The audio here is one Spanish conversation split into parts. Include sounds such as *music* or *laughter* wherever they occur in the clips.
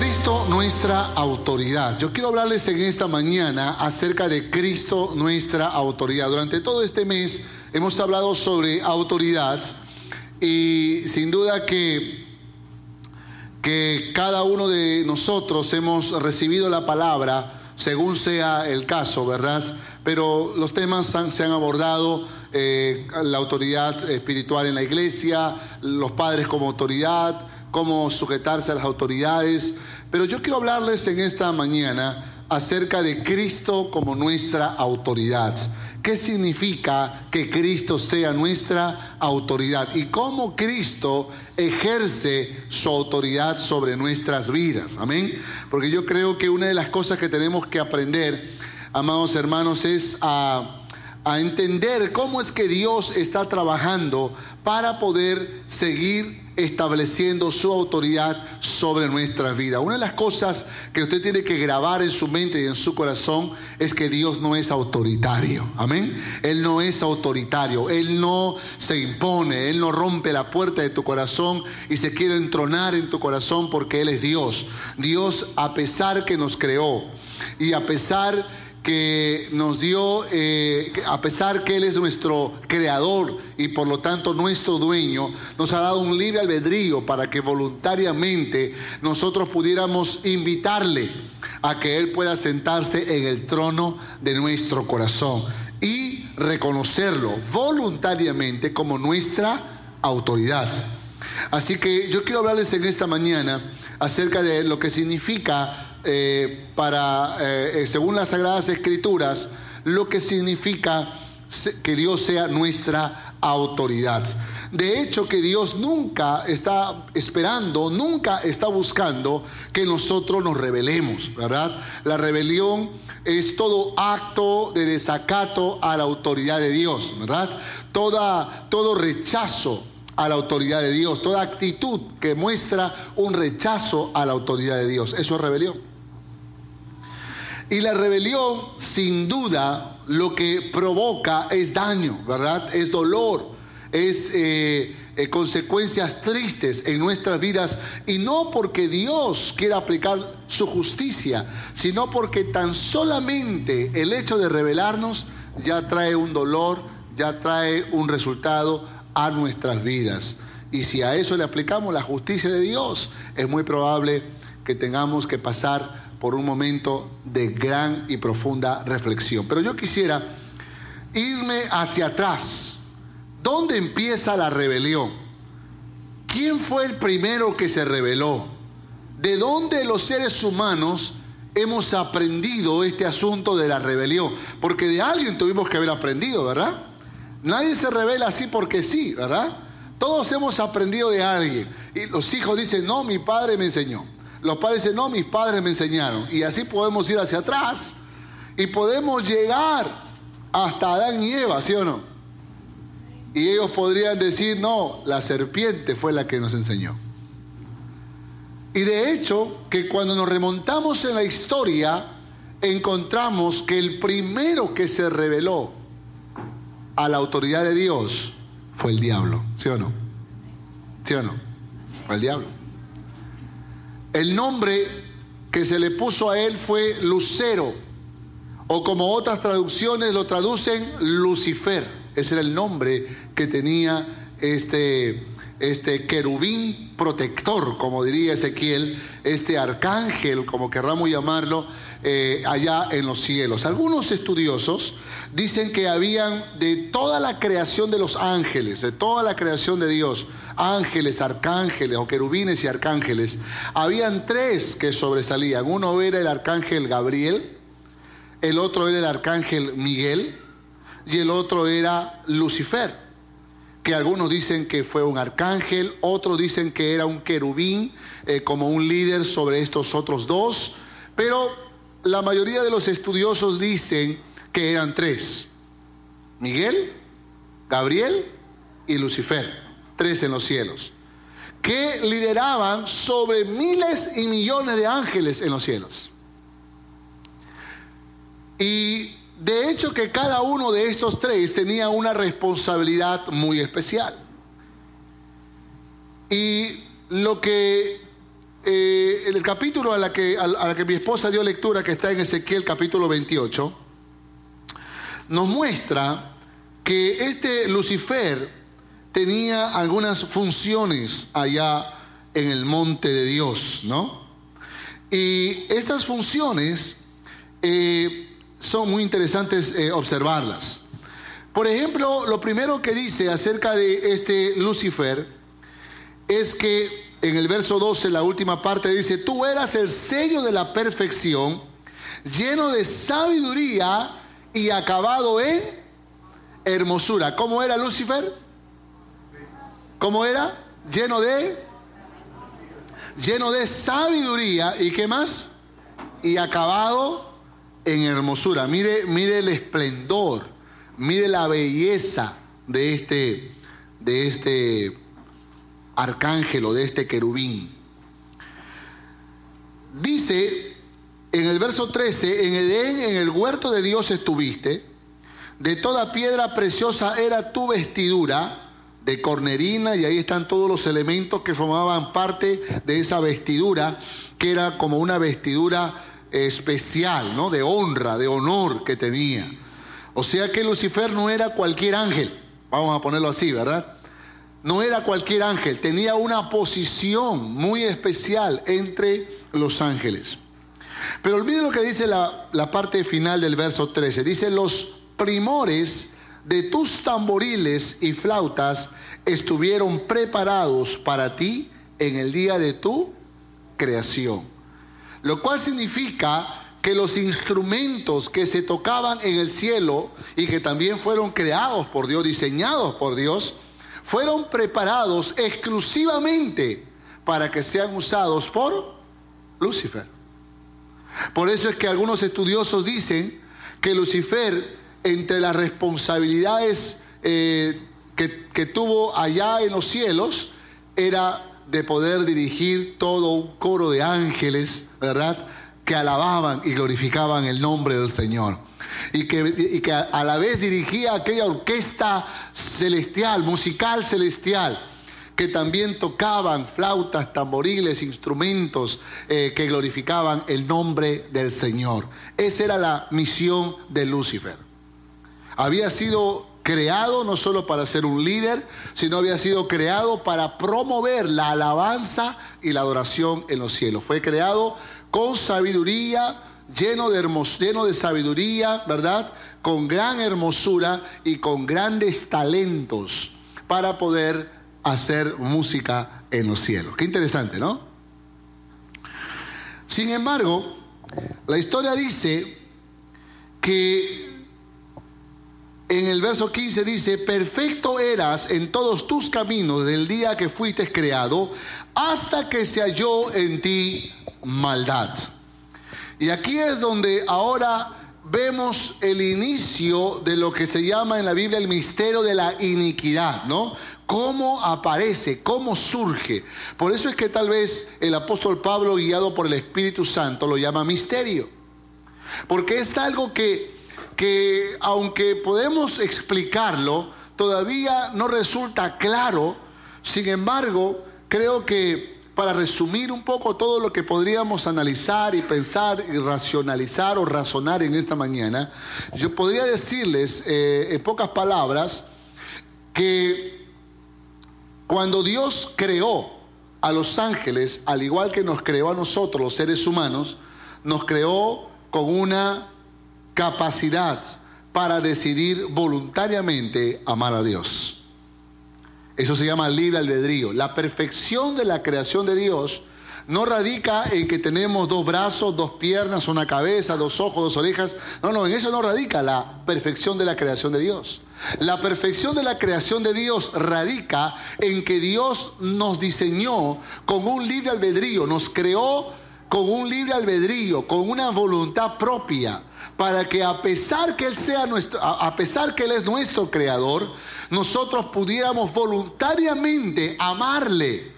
Cristo nuestra autoridad. Yo quiero hablarles en esta mañana acerca de Cristo nuestra autoridad. Durante todo este mes hemos hablado sobre autoridad y sin duda que, que cada uno de nosotros hemos recibido la palabra según sea el caso, ¿verdad? Pero los temas se han abordado eh, la autoridad espiritual en la iglesia, los padres como autoridad, cómo sujetarse a las autoridades. Pero yo quiero hablarles en esta mañana acerca de Cristo como nuestra autoridad. ¿Qué significa que Cristo sea nuestra autoridad? Y cómo Cristo ejerce su autoridad sobre nuestras vidas. Amén. Porque yo creo que una de las cosas que tenemos que aprender, amados hermanos, es a, a entender cómo es que Dios está trabajando para poder seguir estableciendo su autoridad sobre nuestra vida. Una de las cosas que usted tiene que grabar en su mente y en su corazón es que Dios no es autoritario. Amén. Él no es autoritario. Él no se impone. Él no rompe la puerta de tu corazón y se quiere entronar en tu corazón porque Él es Dios. Dios a pesar que nos creó y a pesar que nos dio, eh, a pesar que Él es nuestro creador y por lo tanto nuestro dueño, nos ha dado un libre albedrío para que voluntariamente nosotros pudiéramos invitarle a que Él pueda sentarse en el trono de nuestro corazón y reconocerlo voluntariamente como nuestra autoridad. Así que yo quiero hablarles en esta mañana acerca de lo que significa eh, para, eh, según las Sagradas Escrituras, lo que significa que Dios sea nuestra autoridad. De hecho, que Dios nunca está esperando, nunca está buscando que nosotros nos rebelemos, ¿verdad? La rebelión es todo acto de desacato a la autoridad de Dios, ¿verdad? Toda, todo rechazo a la autoridad de Dios, toda actitud que muestra un rechazo a la autoridad de Dios, eso es rebelión. Y la rebelión, sin duda, lo que provoca es daño, ¿verdad? Es dolor, es eh, eh, consecuencias tristes en nuestras vidas. Y no porque Dios quiera aplicar su justicia, sino porque tan solamente el hecho de rebelarnos ya trae un dolor, ya trae un resultado a nuestras vidas. Y si a eso le aplicamos la justicia de Dios, es muy probable que tengamos que pasar por un momento de gran y profunda reflexión. Pero yo quisiera irme hacia atrás. ¿Dónde empieza la rebelión? ¿Quién fue el primero que se rebeló? ¿De dónde los seres humanos hemos aprendido este asunto de la rebelión? Porque de alguien tuvimos que haber aprendido, ¿verdad? Nadie se revela así porque sí, ¿verdad? Todos hemos aprendido de alguien. Y los hijos dicen, no, mi padre me enseñó. Los padres dicen, no, mis padres me enseñaron. Y así podemos ir hacia atrás y podemos llegar hasta Adán y Eva, ¿sí o no? Y ellos podrían decir, no, la serpiente fue la que nos enseñó. Y de hecho, que cuando nos remontamos en la historia, encontramos que el primero que se reveló a la autoridad de Dios fue el diablo, ¿sí o no? ¿Sí o no? Fue el diablo. El nombre que se le puso a él fue Lucero, o como otras traducciones lo traducen, Lucifer. Ese era el nombre que tenía este, este querubín protector, como diría Ezequiel, este arcángel, como querramos llamarlo, eh, allá en los cielos. Algunos estudiosos dicen que habían de toda la creación de los ángeles, de toda la creación de Dios, ángeles, arcángeles o querubines y arcángeles, habían tres que sobresalían. Uno era el arcángel Gabriel, el otro era el arcángel Miguel y el otro era Lucifer, que algunos dicen que fue un arcángel, otros dicen que era un querubín eh, como un líder sobre estos otros dos, pero la mayoría de los estudiosos dicen que eran tres. Miguel, Gabriel y Lucifer, tres en los cielos, que lideraban sobre miles y millones de ángeles en los cielos. Y de hecho que cada uno de estos tres tenía una responsabilidad muy especial. Y lo que eh, el capítulo a la, que, a la que mi esposa dio lectura, que está en Ezequiel capítulo 28, nos muestra que este Lucifer tenía algunas funciones allá en el monte de Dios, ¿no? Y estas funciones eh, son muy interesantes eh, observarlas. Por ejemplo, lo primero que dice acerca de este Lucifer es que en el verso 12, la última parte, dice, tú eras el sello de la perfección, lleno de sabiduría y acabado en hermosura. ¿Cómo era Lucifer? ¿Cómo era? Lleno de lleno de sabiduría y qué más? Y acabado en hermosura. Mire, mire el esplendor, mire la belleza de este, de este arcángel o de este querubín. Dice en el verso 13, en Edén, en el huerto de Dios estuviste, de toda piedra preciosa era tu vestidura, de cornerina, y ahí están todos los elementos que formaban parte de esa vestidura, que era como una vestidura especial, ¿no? De honra, de honor que tenía. O sea que Lucifer no era cualquier ángel, vamos a ponerlo así, ¿verdad? No era cualquier ángel, tenía una posición muy especial entre los ángeles. Pero olvide lo que dice la, la, parte final del verso 13. Dice, los primores de tus tamboriles y flautas estuvieron preparados para ti en el día de tu creación. Lo cual significa que los instrumentos que se tocaban en el cielo y que también fueron creados por Dios, diseñados por Dios, fueron preparados exclusivamente para que sean usados por Lucifer. Por eso es que algunos estudiosos dicen que Lucifer, entre las responsabilidades eh, que, tuvo allá en los cielos, era de poder dirigir todo un coro de ángeles, ¿verdad? Que alababan y glorificaban el nombre del Señor. Y que, que a, la vez dirigía aquella orquesta celestial, musical celestial, que también tocaban flautas, tamboriles, instrumentos eh, que glorificaban el nombre del Señor. Esa era la misión de Lucifer. Había sido creado no solo para ser un líder, sino había sido creado para promover la alabanza y la adoración en los cielos. Fue creado con sabiduría, lleno de, lleno de sabiduría, ¿verdad? Con gran hermosura y con grandes talentos para poder hacer música en los cielos. Qué interesante, ¿no? Sin embargo, la historia dice que en el verso 15 dice, perfecto eras en todos tus caminos del día que fuiste creado, hasta que se halló en ti maldad. Y aquí es donde ahora vemos el inicio de lo que se llama en la Biblia el misterio de la iniquidad, ¿no? cómo aparece, cómo surge. Por eso es que tal vez el apóstol Pablo, guiado por el Espíritu Santo, lo llama misterio. Porque es algo que que aunque podemos explicarlo, todavía no resulta claro. Sin embargo, creo que para resumir un poco todo lo que podríamos analizar y pensar y racionalizar o razonar en esta mañana, yo podría decirles eh, en pocas palabras que cuando Dios creó a los ángeles, al igual que nos creó a nosotros, los seres humanos, nos creó con una capacidad para decidir voluntariamente amar a Dios. Eso se llama libre albedrío. La perfección de la creación de Dios no radica en que tenemos dos brazos, dos piernas, una cabeza, dos ojos, dos orejas. No, no, en eso no radica la perfección de la creación de Dios. La perfección de la creación de Dios radica en que Dios nos diseñó con un libre albedrío, nos creó con un libre albedrío, con una voluntad propia para que a pesar que Él sea nuestro, a pesar que Él es nuestro creador, nosotros pudiéramos voluntariamente amarle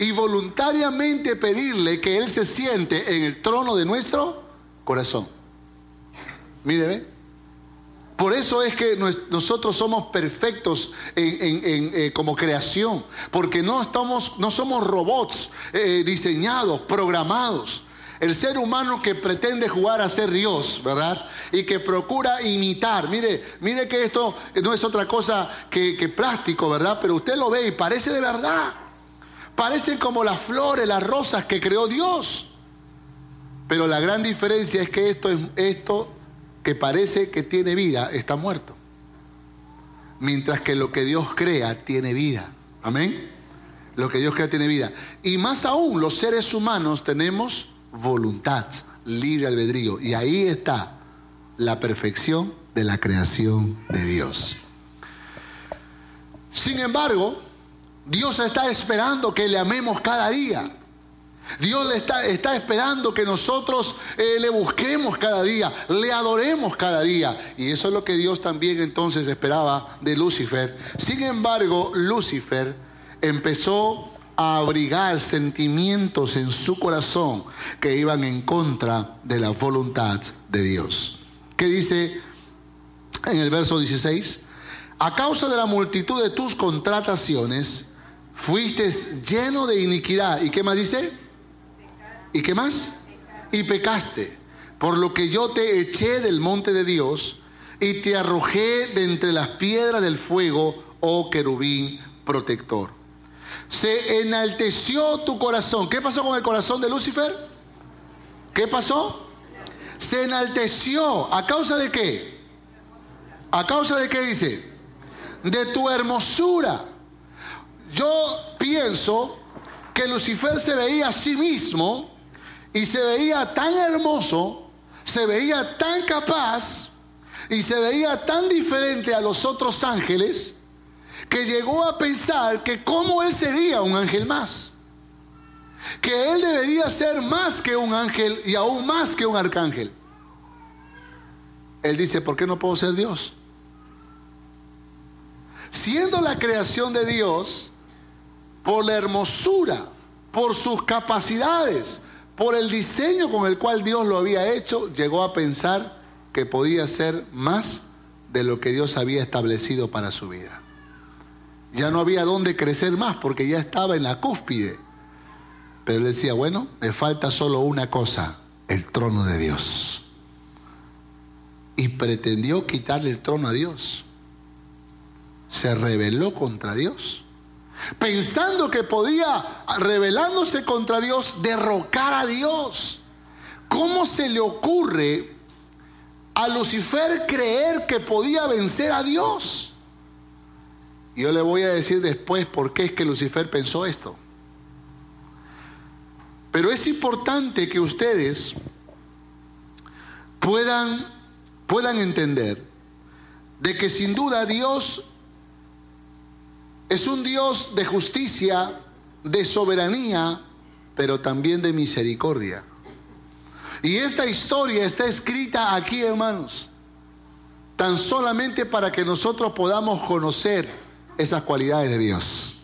y voluntariamente pedirle que Él se siente en el trono de nuestro corazón. Mire. Por eso es que nosotros somos perfectos eh, como creación, porque no, estamos, no somos robots eh, diseñados, programados. El ser humano que pretende jugar a ser Dios, ¿verdad? Y que procura imitar. Mire, mire que esto no es otra cosa que, plástico, ¿verdad? Pero usted lo ve y parece de verdad. Parecen como las flores, las rosas que creó Dios. Pero la gran diferencia es que esto, es, esto que parece que tiene vida está muerto. Mientras que lo que Dios crea tiene vida. Amén. Lo que Dios crea tiene vida. Y más aún, los seres humanos tenemos voluntad, libre albedrío. Y ahí está la perfección de la creación de Dios. Sin embargo, Dios está esperando que le amemos cada día. Dios le está, está esperando que nosotros eh, le busquemos cada día, le adoremos cada día. Y eso es lo que Dios también entonces esperaba de Lucifer. Sin embargo, Lucifer empezó a abrigar sentimientos en su corazón que iban en contra de la voluntad de Dios. ¿Qué dice en el verso 16? A causa de la multitud de tus contrataciones, fuiste lleno de iniquidad. ¿Y qué más dice? ¿Y qué más? Y pecaste. Por lo que yo te eché del monte de Dios y te arrojé de entre las piedras del fuego, oh querubín protector se enalteció tu corazón. ¿Qué pasó con el corazón de Lucifer? ¿Qué pasó? Se enalteció. ¿A causa de qué? ¿A causa de qué dice? De tu hermosura. Yo pienso que Lucifer se veía a sí mismo y se veía tan hermoso, se veía tan capaz y se veía tan diferente a los otros ángeles que llegó a pensar que cómo él sería un ángel más. Que él debería ser más que un ángel y aún más que un arcángel. Él dice, ¿por qué no puedo ser Dios? Siendo la creación de Dios, por la hermosura, por sus capacidades, por el diseño con el cual Dios lo había hecho, llegó a pensar que podía ser más de lo que Dios había establecido para su vida. Ya no había dónde crecer más porque ya estaba en la cúspide. Pero él decía, bueno, me falta solo una cosa, el trono de Dios. Y pretendió quitarle el trono a Dios. Se rebeló contra Dios. Pensando que podía, rebelándose contra Dios, derrocar a Dios. ¿Cómo se le ocurre a Lucifer creer que podía vencer a Dios? Yo le voy a decir después por qué es que Lucifer pensó esto. Pero es importante que ustedes puedan, puedan entender de que sin duda Dios es un Dios de justicia, de soberanía, pero también de misericordia. Y esta historia está escrita aquí, hermanos, tan solamente para que nosotros podamos conocer esas cualidades de Dios.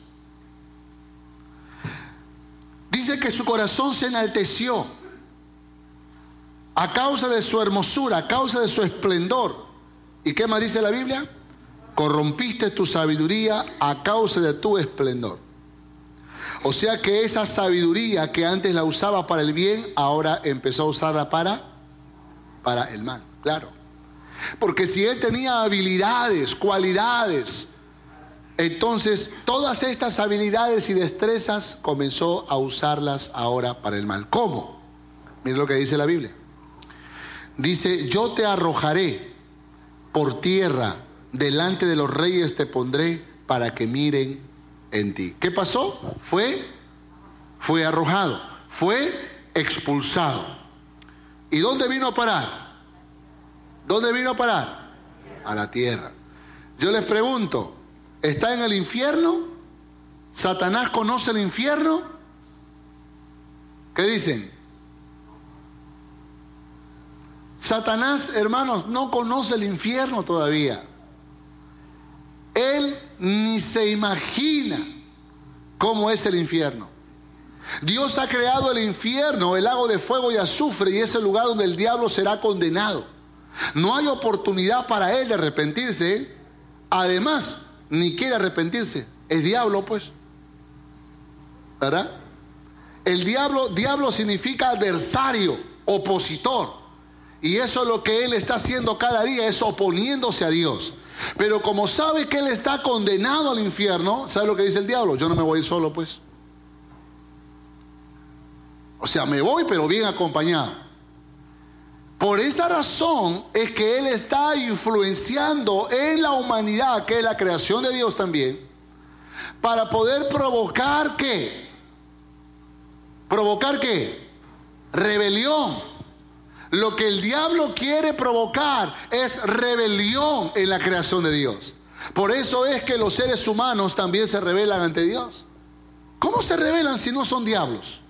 Dice que su corazón se enalteció a causa de su hermosura, a causa de su esplendor. ¿Y qué más dice la Biblia? Corrompiste tu sabiduría a causa de tu esplendor. O sea que esa sabiduría que antes la usaba para el bien, ahora empezó a usarla para, para el mal. Claro. Porque si él tenía habilidades, cualidades, entonces, todas estas habilidades y destrezas comenzó a usarlas ahora para el mal. ¿Cómo? Miren lo que dice la Biblia. Dice, yo te arrojaré por tierra, delante de los reyes te pondré para que miren en ti. ¿Qué pasó? Fue, fue arrojado, fue expulsado. ¿Y dónde vino a parar? ¿Dónde vino a parar? A la tierra. Yo les pregunto, está en el infierno. Satanás conoce el infierno. ¿Qué dicen? Satanás, hermanos, no conoce el infierno todavía. Él ni se imagina cómo es el infierno. Dios ha creado el infierno, el lago de fuego y azufre, y es el lugar donde el diablo será condenado. No hay oportunidad para él de arrepentirse. Además, ni quiere arrepentirse. Es diablo, pues. ¿Verdad? El diablo, diablo significa adversario, opositor. Y eso es lo que él está haciendo cada día, es oponiéndose a Dios. Pero como sabe que él está condenado al infierno, ¿sabe lo que dice el diablo? Yo no me voy solo, pues. O sea, me voy, pero bien acompañado. Por esa razón es que Él está influenciando en la humanidad, que es la creación de Dios también, para poder provocar qué? ¿Provocar qué? Rebelión. Lo que el diablo quiere provocar es rebelión en la creación de Dios. Por eso es que los seres humanos también se rebelan ante Dios. ¿Cómo se rebelan si no son diablos?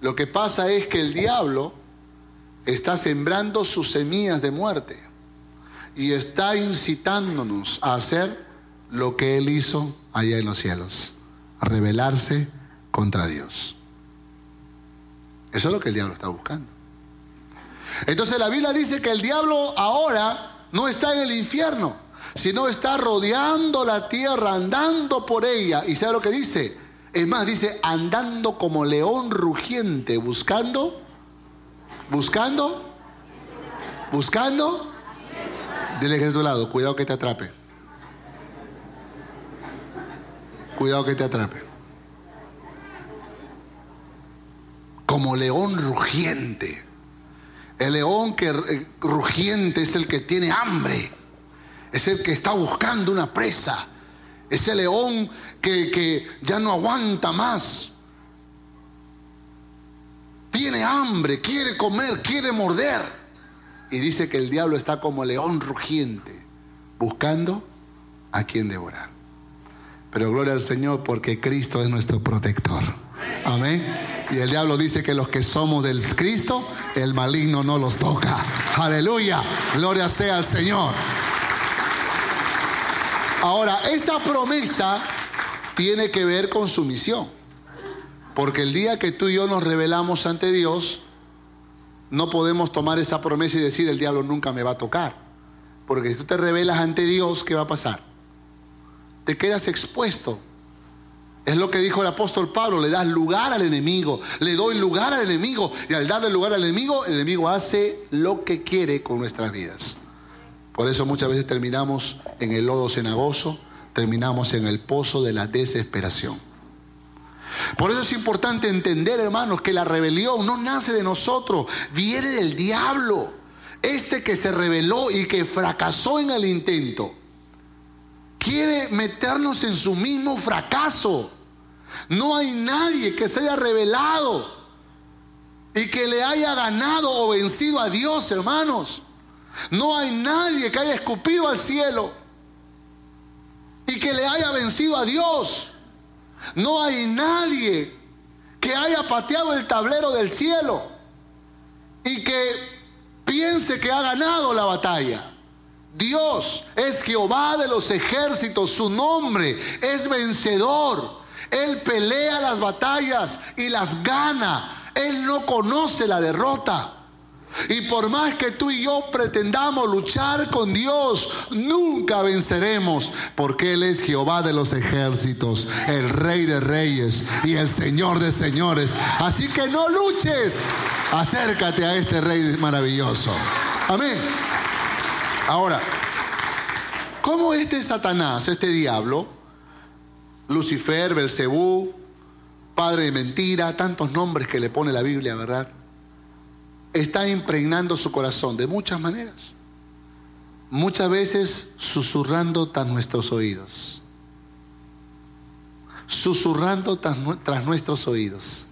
Lo que pasa es que el diablo está sembrando sus semillas de muerte y está incitándonos a hacer lo que él hizo allá en los cielos, rebelarse contra Dios. Eso es lo que el diablo está buscando. Entonces la Biblia dice que el diablo ahora no está en el infierno, sino está rodeando la tierra, andando por ella. ¿Y sabe lo que dice? Es más, dice, andando como león rugiente, buscando, buscando, buscando. Dile que de tu lado, cuidado que te atrape. Cuidado que te atrape. Como león rugiente. El león que eh, rugiente es el que tiene hambre. Es el que está buscando una presa. Ese león que, ya no aguanta más. Tiene hambre, quiere comer, quiere morder. Y dice que el diablo está como león rugiente, buscando a quien devorar. Pero gloria al Señor porque Cristo es nuestro protector. Amén. Y el diablo dice que los que somos del Cristo, el maligno no los toca. Aleluya. Gloria sea al Señor. Ahora, esa promesa tiene que ver con su misión. Porque el día que tú y yo nos revelamos ante Dios, no podemos tomar esa promesa y decir el diablo nunca me va a tocar. Porque si tú te revelas ante Dios, ¿qué va a pasar? Te quedas expuesto. Es lo que dijo el apóstol Pablo, le das lugar al enemigo, le doy lugar al enemigo y al darle lugar al enemigo, el enemigo hace lo que quiere con nuestras vidas. Por eso muchas veces terminamos en el lodo cenagoso, terminamos en el pozo de la desesperación. Por eso es importante entender, hermanos, que la rebelión no nace de nosotros, viene del diablo. Este que se rebeló y que fracasó en el intento, quiere meternos en su mismo fracaso. No hay nadie que se haya rebelado y que le haya ganado o vencido a Dios, hermanos. No hay nadie que haya escupido al cielo y que le haya vencido a Dios. No hay nadie que haya pateado el tablero del cielo y que piense que ha ganado la batalla. Dios es Jehová de los ejércitos, su nombre es vencedor. Él pelea las batallas y las gana. Él no conoce la derrota. Y por más que tú y yo pretendamos luchar con Dios, nunca venceremos, porque Él es Jehová de los ejércitos, el Rey de reyes y el Señor de señores. Así que no luches, acércate a este Rey maravilloso. Amén. Ahora, ¿cómo este Satanás, este diablo, Lucifer, Belcebú, padre de mentira, tantos nombres que le pone la Biblia, ¿verdad? Está impregnando su corazón de muchas maneras. Muchas veces susurrando tras nuestros oídos. Susurrando tras, nuestros oídos.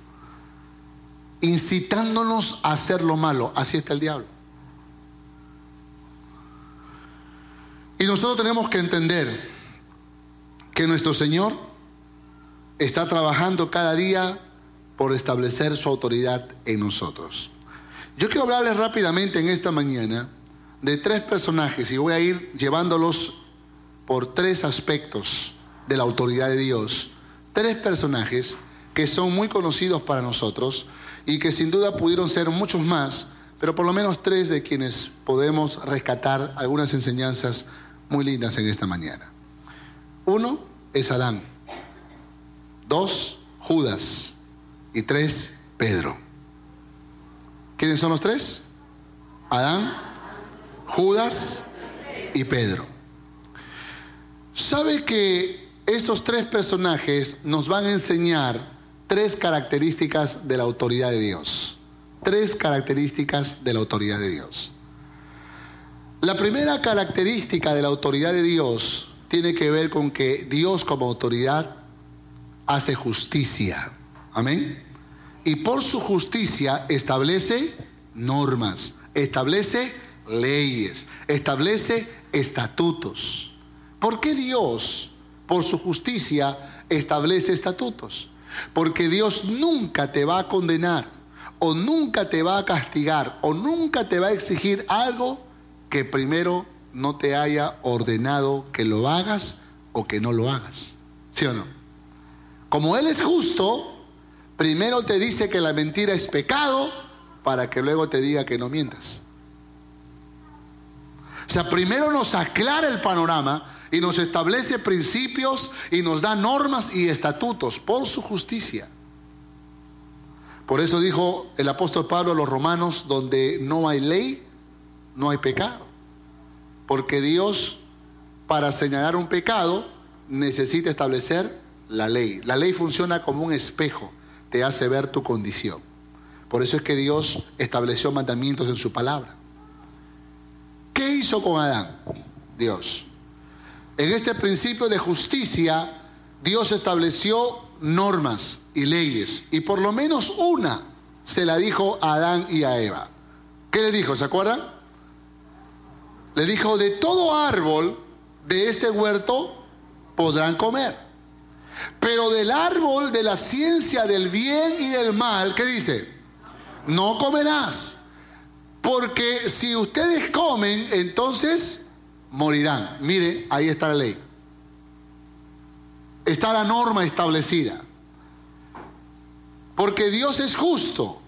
Incitándonos a hacer lo malo. Así está el diablo. Y nosotros tenemos que entender que nuestro Señor está trabajando cada día por establecer su autoridad en nosotros. Yo quiero hablarles rápidamente en esta mañana de tres personajes y voy a ir llevándolos por tres aspectos de la autoridad de Dios. Tres personajes que son muy conocidos para nosotros y que sin duda pudieron ser muchos más, pero por lo menos tres de quienes podemos rescatar algunas enseñanzas muy lindas en esta mañana. Uno es Adán, dos, Judas y tres, Pedro. ¿Quiénes son los tres? Adán, Judas y Pedro. ¿Sabe que estos tres personajes nos van a enseñar tres características de la autoridad de Dios? Tres características de la autoridad de Dios. La primera característica de la autoridad de Dios tiene que ver con que Dios como autoridad hace justicia. Amén. Y por su justicia establece normas, establece leyes, establece estatutos. ¿Por qué Dios, por su justicia, establece estatutos? Porque Dios nunca te va a condenar, o nunca te va a castigar, o nunca te va a exigir algo que primero no te haya ordenado que lo hagas o que no lo hagas. ¿Sí o no? Como Él es justo, primero te dice que la mentira es pecado para que luego te diga que no mientas. O sea, primero nos aclara el panorama y nos establece principios y nos da normas y estatutos por su justicia. Por eso dijo el apóstol Pablo a los romanos, donde no hay ley, no hay pecado. Porque Dios, para señalar un pecado, necesita establecer la ley. La ley funciona como un espejo, te hace ver tu condición. Por eso es que Dios estableció mandamientos en su palabra. ¿Qué hizo con Adán? Dios. En este principio de justicia, Dios estableció normas y leyes. Y por lo menos una se la dijo a Adán y a Eva. ¿Qué le dijo? ¿Se acuerdan? Le dijo, de todo árbol de este huerto podrán comer. Pero del árbol de la ciencia del bien y del mal, ¿qué dice? No comerás. Porque si ustedes comen, entonces morirán. Mire, ahí está la ley. Está la norma establecida. Porque Dios es justo.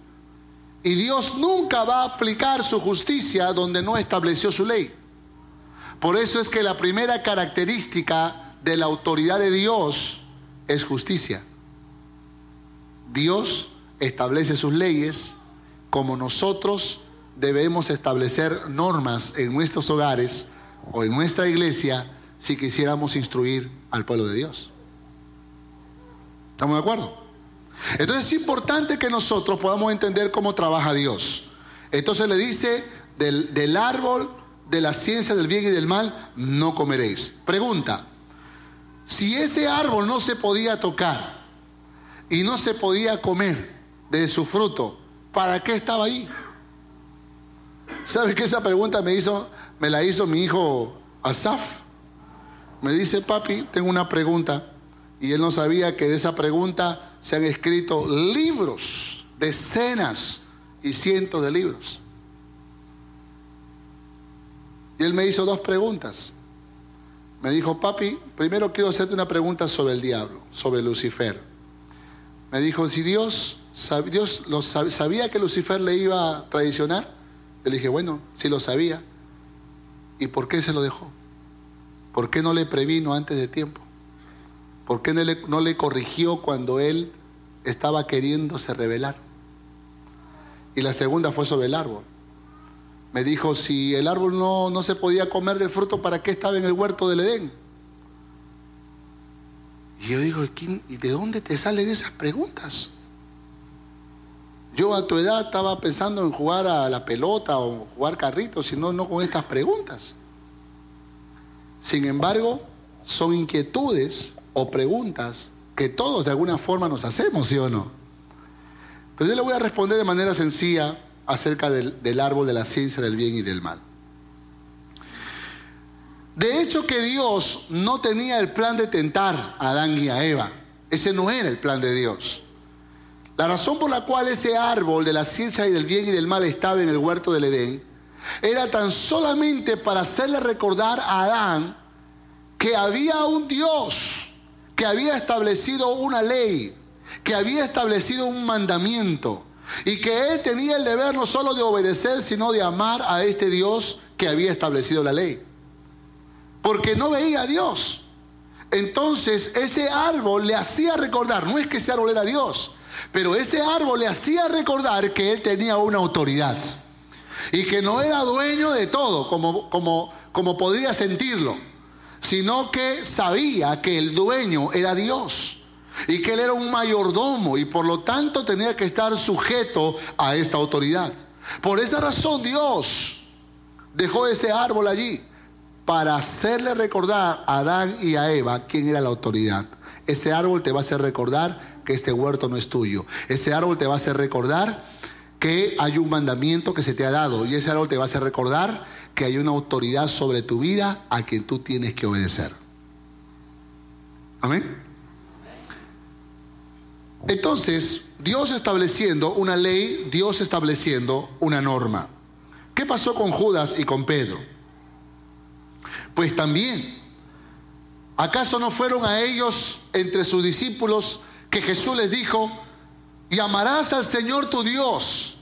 Y Dios nunca va a aplicar su justicia donde no estableció su ley. Por eso es que la primera característica de la autoridad de Dios es justicia. Dios establece sus leyes como nosotros debemos establecer normas en nuestros hogares o en nuestra iglesia si quisiéramos instruir al pueblo de Dios. ¿Estamos de acuerdo? Entonces es importante que nosotros podamos entender cómo trabaja Dios. Entonces le dice, del, árbol de la ciencia del bien y del mal, no comeréis. Pregunta, si ese árbol no se podía tocar y no se podía comer de su fruto, ¿para qué estaba ahí? ¿Sabe que esa pregunta me hizo, me la hizo mi hijo Asaf? Me dice, papi, tengo una pregunta. Y él no sabía que de esa pregunta se han escrito libros, decenas y cientos de libros. Y él me hizo dos preguntas. Me dijo, papi, primero quiero hacerte una pregunta sobre el diablo, sobre Lucifer. Me dijo, si Dios, Dios lo sabía que Lucifer le iba a traicionar, le dije, bueno, si lo sabía. ¿Y por qué se lo dejó? ¿Por qué no le previno antes de tiempo? ¿Por qué no le, no le corrigió cuando él estaba queriéndose revelar? Y la segunda fue sobre el árbol. Me dijo, si el árbol no, no se podía comer del fruto, ¿para qué estaba en el huerto del Edén? Y yo digo, ¿y de dónde te salen esas preguntas? Yo a tu edad estaba pensando en jugar a la pelota o jugar carritos, sino no con estas preguntas. Sin embargo, son inquietudes o preguntas que todos de alguna forma nos hacemos, ¿sí o no? Pero yo le voy a responder de manera sencilla acerca del, del árbol de la ciencia del bien y del mal. De hecho que Dios no tenía el plan de tentar a Adán y a Eva. Ese no era el plan de Dios. La razón por la cual ese árbol de la ciencia y del bien y del mal estaba en el huerto del Edén era tan solamente para hacerle recordar a Adán que había un Dios que había establecido una ley, que había establecido un mandamiento y que él tenía el deber no solo de obedecer, sino de amar a este Dios que había establecido la ley. Porque no veía a Dios. Entonces ese árbol le hacía recordar, no es que ese árbol era Dios, pero ese árbol le hacía recordar que él tenía una autoridad y que no era dueño de todo, como, como, como podría sentirlo, sino que sabía que el dueño era Dios y que él era un mayordomo y por lo tanto tenía que estar sujeto a esta autoridad. Por esa razón Dios dejó ese árbol allí para hacerle recordar a Adán y a Eva quién era la autoridad. Ese árbol te va a hacer recordar que este huerto no es tuyo. Ese árbol te va a hacer recordar que hay un mandamiento que se te ha dado y ese árbol te va a hacer recordar que hay una autoridad sobre tu vida a quien tú tienes que obedecer. Amén. Entonces, Dios estableciendo una ley, Dios estableciendo una norma. ¿Qué pasó con Judas y con Pedro? Pues también, ¿acaso no fueron a ellos entre sus discípulos que Jesús les dijo, y amarás al Señor tu Dios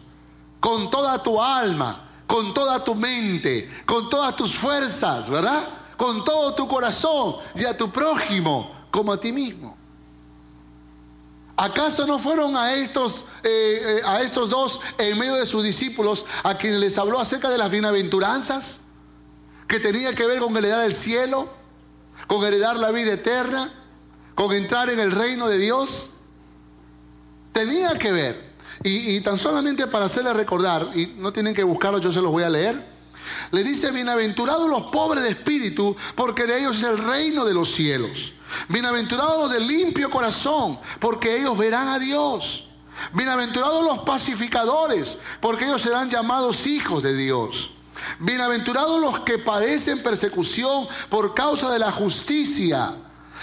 con toda tu alma, con toda tu mente, con todas tus fuerzas, ¿verdad? Con todo tu corazón y a tu prójimo como a ti mismo. ¿Acaso no fueron a estos, eh, eh, a estos dos en medio de sus discípulos a quienes les habló acerca de las bienaventuranzas? Que tenía que ver con heredar el cielo, con heredar la vida eterna, con entrar en el reino de Dios. Tenía que ver. Y, y tan solamente para hacerle recordar, y no tienen que buscarlo, yo se los voy a leer. Le dice, bienaventurados los pobres de espíritu, porque de ellos es el reino de los cielos. Bienaventurados los de limpio corazón, porque ellos verán a Dios. Bienaventurados los pacificadores, porque ellos serán llamados hijos de Dios. Bienaventurados los que padecen persecución por causa de la justicia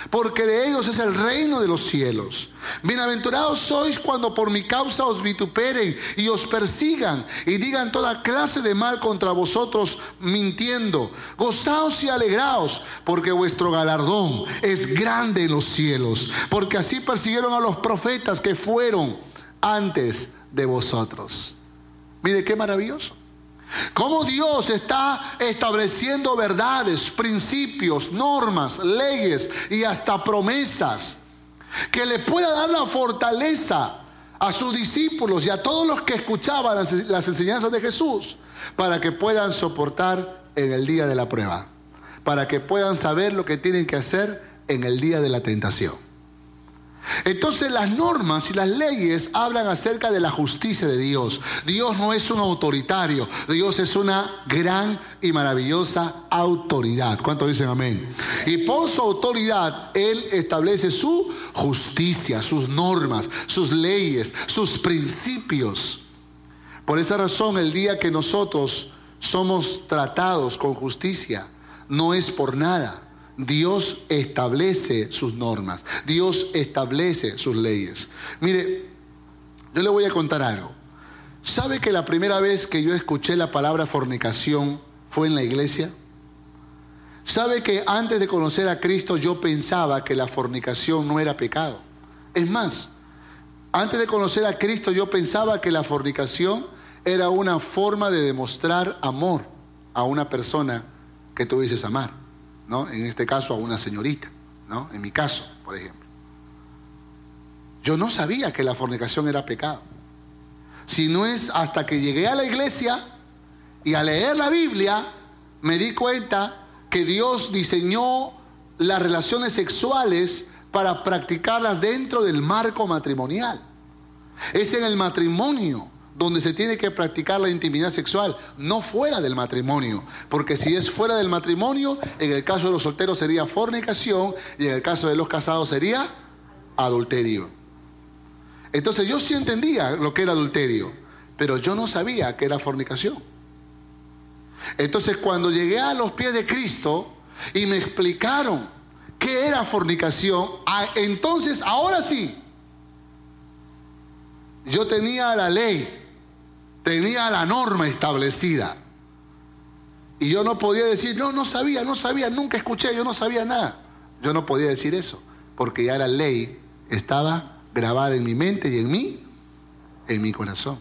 porque de ellos es el reino de los cielos. Bienaventurados sois cuando por mi causa os vituperen y os persigan y digan toda clase de mal contra vosotros mintiendo. Gozaos y alegraos, porque vuestro galardón es grande en los cielos, porque así persiguieron a los profetas que fueron antes de vosotros. Mire qué maravilloso. Cómo Dios está estableciendo verdades, principios, normas, leyes y hasta promesas que le pueda dar la fortaleza a sus discípulos y a todos los que escuchaban las, las enseñanzas de Jesús para que puedan soportar en el día de la prueba, para que puedan saber lo que tienen que hacer en el día de la tentación. Entonces las normas y las leyes hablan acerca de la justicia de Dios. Dios no es un autoritario, Dios es una gran y maravillosa autoridad. ¿Cuántos dicen amén? Y por su autoridad Él establece su justicia, sus normas, sus leyes, sus principios. Por esa razón el día que nosotros somos tratados con justicia, no es por nada Dios establece sus normas, Dios establece sus leyes. Mire, yo le voy a contar algo. ¿Sabe que la primera vez que yo escuché la palabra fornicación fue en la iglesia? ¿Sabe que antes de conocer a Cristo yo pensaba que la fornicación no era pecado? Es más, antes de conocer a Cristo yo pensaba que la fornicación era una forma de demostrar amor a una persona que tú dices amar. En este caso a una señorita, ¿no? En mi caso, por ejemplo. Yo no sabía que la fornicación era pecado. Si no es hasta que llegué a la iglesia y a leer la Biblia, me di cuenta que Dios diseñó las relaciones sexuales para practicarlas dentro del marco matrimonial. Es en el matrimonio donde se tiene que practicar la intimidad sexual, no fuera del matrimonio. Porque si es fuera del matrimonio, en el caso de los solteros sería fornicación y en el caso de los casados sería adulterio. Entonces yo sí entendía lo que era adulterio, pero yo no sabía que era fornicación. Entonces cuando llegué a los pies de Cristo y me explicaron qué era fornicación, entonces ahora sí Yo tenía la ley, tenía la norma establecida. Y yo no podía decir, no, no sabía, no sabía, nunca escuché, yo no sabía nada. Yo no podía decir eso, porque ya la ley estaba grabada en mi mente y en mí, en mi corazón.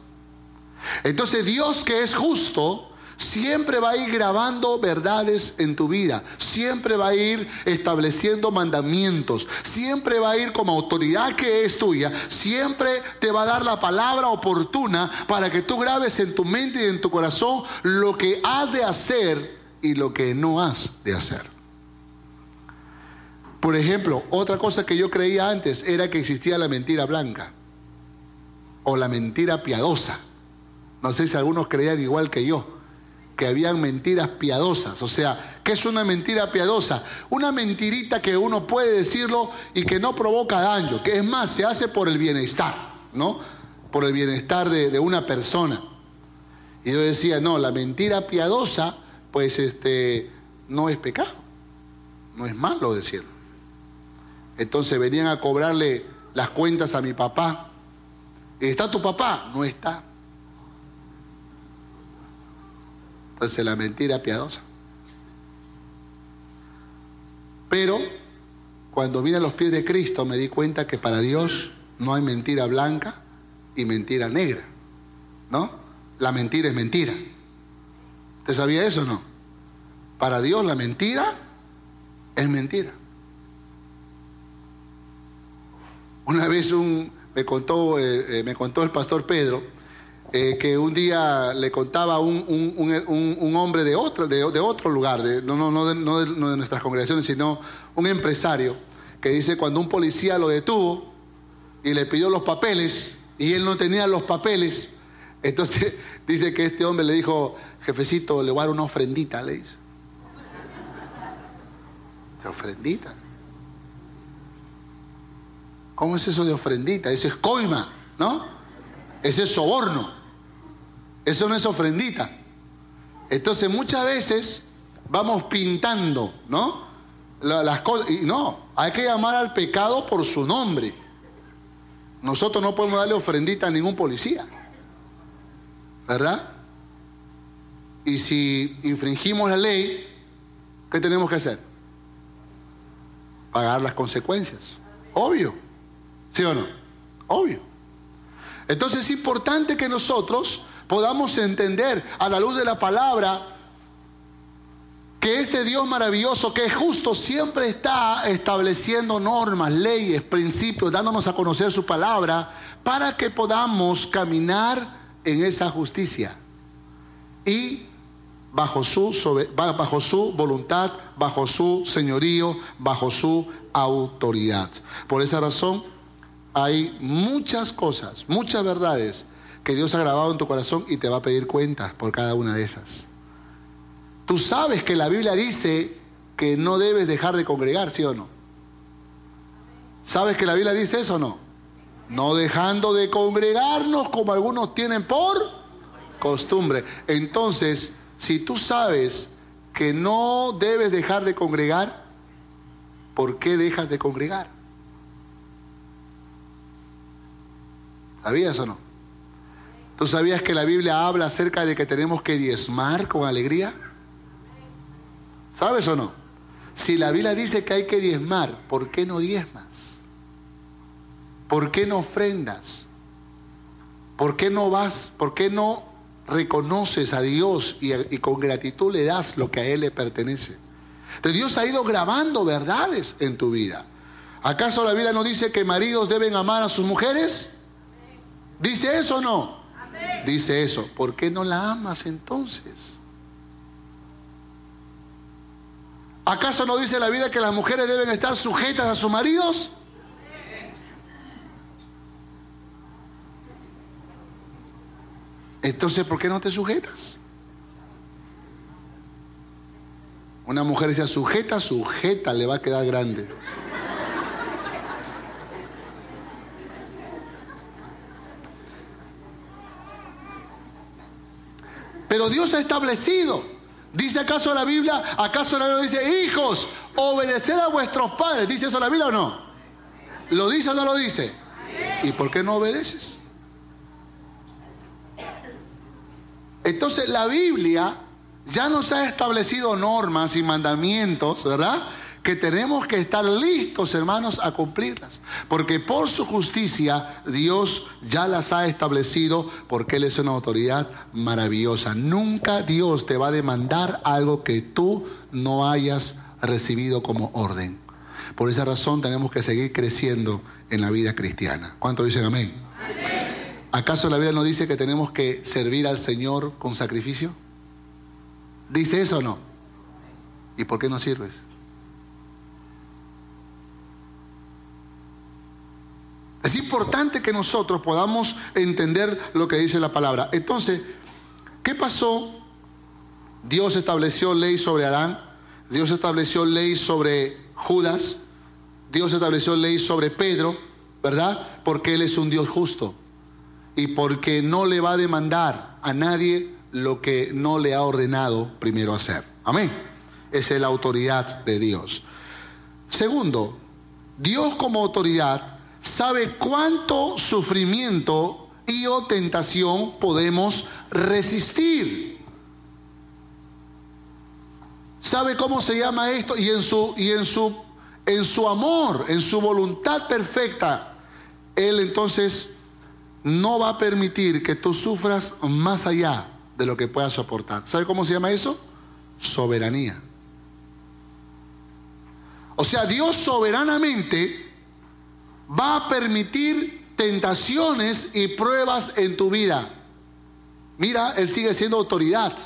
Entonces Dios que es justo, siempre va a ir grabando verdades en tu vida, siempre va a ir estableciendo mandamientos, siempre va a ir como autoridad que es tuya, siempre te va a dar la palabra oportuna para que tú grabes en tu mente y en tu corazón lo que has de hacer y lo que no has de hacer. Por ejemplo, otra cosa que yo creía antes era que existía la mentira blanca o la mentira piadosa. No sé si algunos creían igual que yo que habían mentiras piadosas. O sea, ¿qué es una mentira piadosa? Una mentirita que uno puede decirlo y que no provoca daño, que es más, se hace por el bienestar, ¿no? Por el bienestar de, una persona. Y yo decía, no, la mentira piadosa, pues este, no es pecado, no es malo decirlo. Entonces venían a cobrarle las cuentas a mi papá. ¿Está tu papá? No está. Entonces la mentira piadosa. Pero cuando vine a los pies de Cristo me di cuenta que para Dios no hay mentira blanca y mentira negra. ¿No? La mentira es mentira. ¿Usted sabía eso o no? Para Dios la mentira es mentira. Una vez un, me, contó, eh, eh, me contó el pastor Pedro eh, que un día le contaba un, un, hombre de otro, de, otro lugar, de, no, no, no, de, no, de, nuestras congregaciones, sino un empresario, que dice cuando un policía lo detuvo y le pidió los papeles y él no tenía los papeles, *laughs* entonces dice que este hombre le dijo, jefecito, le voy a dar una ofrendita, le dice. ¿De ofrendita? ¿Cómo es eso de ofrendita? Eso es coima, ¿no? Ese es soborno. Eso no es ofrendita. Entonces muchas veces vamos pintando, ¿no? Las cosas. Y no, hay que llamar al pecado por su nombre. Nosotros no podemos darle ofrendita a ningún policía. ¿Verdad? Y si infringimos la ley, ¿qué tenemos que hacer? Pagar las consecuencias. Obvio. ¿Sí o no? Obvio. Entonces es importante que nosotros podamos entender a la luz de la palabra que este Dios maravilloso, que es justo, siempre está estableciendo normas, leyes, principios, dándonos a conocer su palabra para que podamos caminar en esa justicia y bajo su, bajo su voluntad, bajo su señorío, bajo su autoridad. Por esa razón hay muchas cosas, muchas verdades que Dios ha grabado en tu corazón y te va a pedir cuentas por cada una de esas. Tú sabes que la Biblia dice que no debes dejar de congregar, ¿sí o no? ¿Sabes que la Biblia dice eso o no? No dejando de congregarnos como algunos tienen por costumbre. Entonces, si tú sabes que no debes dejar de congregar, ¿por qué dejas de congregar? ¿Sabías o no? ¿Tú sabías que la Biblia habla acerca de que tenemos que diezmar con alegría? ¿Sabes o no? Si la Biblia dice que hay que diezmar, ¿por qué no diezmas? ¿Por qué no ofrendas? ¿Por qué no vas? ¿Por qué no reconoces a Dios y, con gratitud le das lo que a Él le pertenece? Entonces Dios ha ido grabando verdades en tu vida. ¿Acaso la Biblia no dice que maridos deben amar a sus mujeres? ¿Dice eso o no? Dice eso, ¿por qué no la amas entonces? ¿Acaso no dice la Biblia que las mujeres deben estar sujetas a sus maridos? Entonces, ¿por qué no te sujetas? Una mujer sea sujeta, sujeta, le va a quedar grande. Pero Dios ha establecido. ¿Dice acaso la Biblia? ¿Acaso la Biblia dice, hijos, obedeced a vuestros padres? ¿Dice eso la Biblia o no? ¿Lo dice o no lo dice? ¿Y por qué no obedeces? Entonces la Biblia ya nos ha establecido normas y mandamientos, ¿verdad? Que tenemos que estar listos, hermanos, a cumplirlas. Porque por su justicia Dios ya las ha establecido porque Él es una autoridad maravillosa. Nunca Dios te va a demandar algo que tú no hayas recibido como orden. Por esa razón tenemos que seguir creciendo en la vida cristiana. ¿Cuánto dicen amén? ¿Acaso la Biblia no dice que tenemos que servir al Señor con sacrificio? ¿Dice eso o no? ¿Y por qué no sirves? Es importante que nosotros podamos entender lo que dice la palabra. Entonces, ¿qué pasó? Dios estableció ley sobre Adán, Dios estableció ley sobre Judas, Dios estableció ley sobre Pedro, ¿verdad? Porque Él es un Dios justo y porque no le va a demandar a nadie lo que no le ha ordenado primero hacer. Amén. Esa es la autoridad de Dios. Segundo, Dios como autoridad sabe cuánto sufrimiento y o tentación podemos resistir. Sabe cómo se llama esto y en su y en su en su amor, en su voluntad perfecta, él entonces no va a permitir que tú sufras más allá de lo que puedas soportar. ¿Sabe cómo se llama eso? Soberanía. O sea, Dios soberanamente va a permitir tentaciones y pruebas en tu vida. Mira, Él sigue siendo autoridad.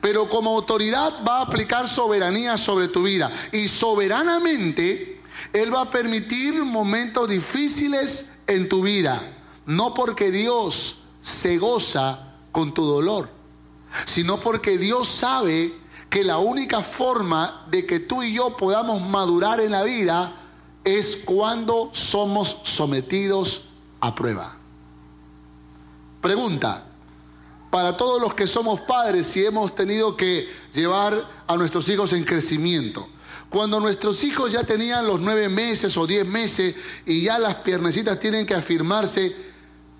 Pero como autoridad va a aplicar soberanía sobre tu vida. Y soberanamente Él va a permitir momentos difíciles en tu vida. No porque Dios se goza con tu dolor, sino porque Dios sabe que la única forma de que tú y yo podamos madurar en la vida es cuando somos sometidos a prueba. Pregunta, para todos los que somos padres y hemos tenido que llevar a nuestros hijos en crecimiento, cuando nuestros hijos ya tenían los nueve meses o diez meses y ya las piernecitas tienen que afirmarse,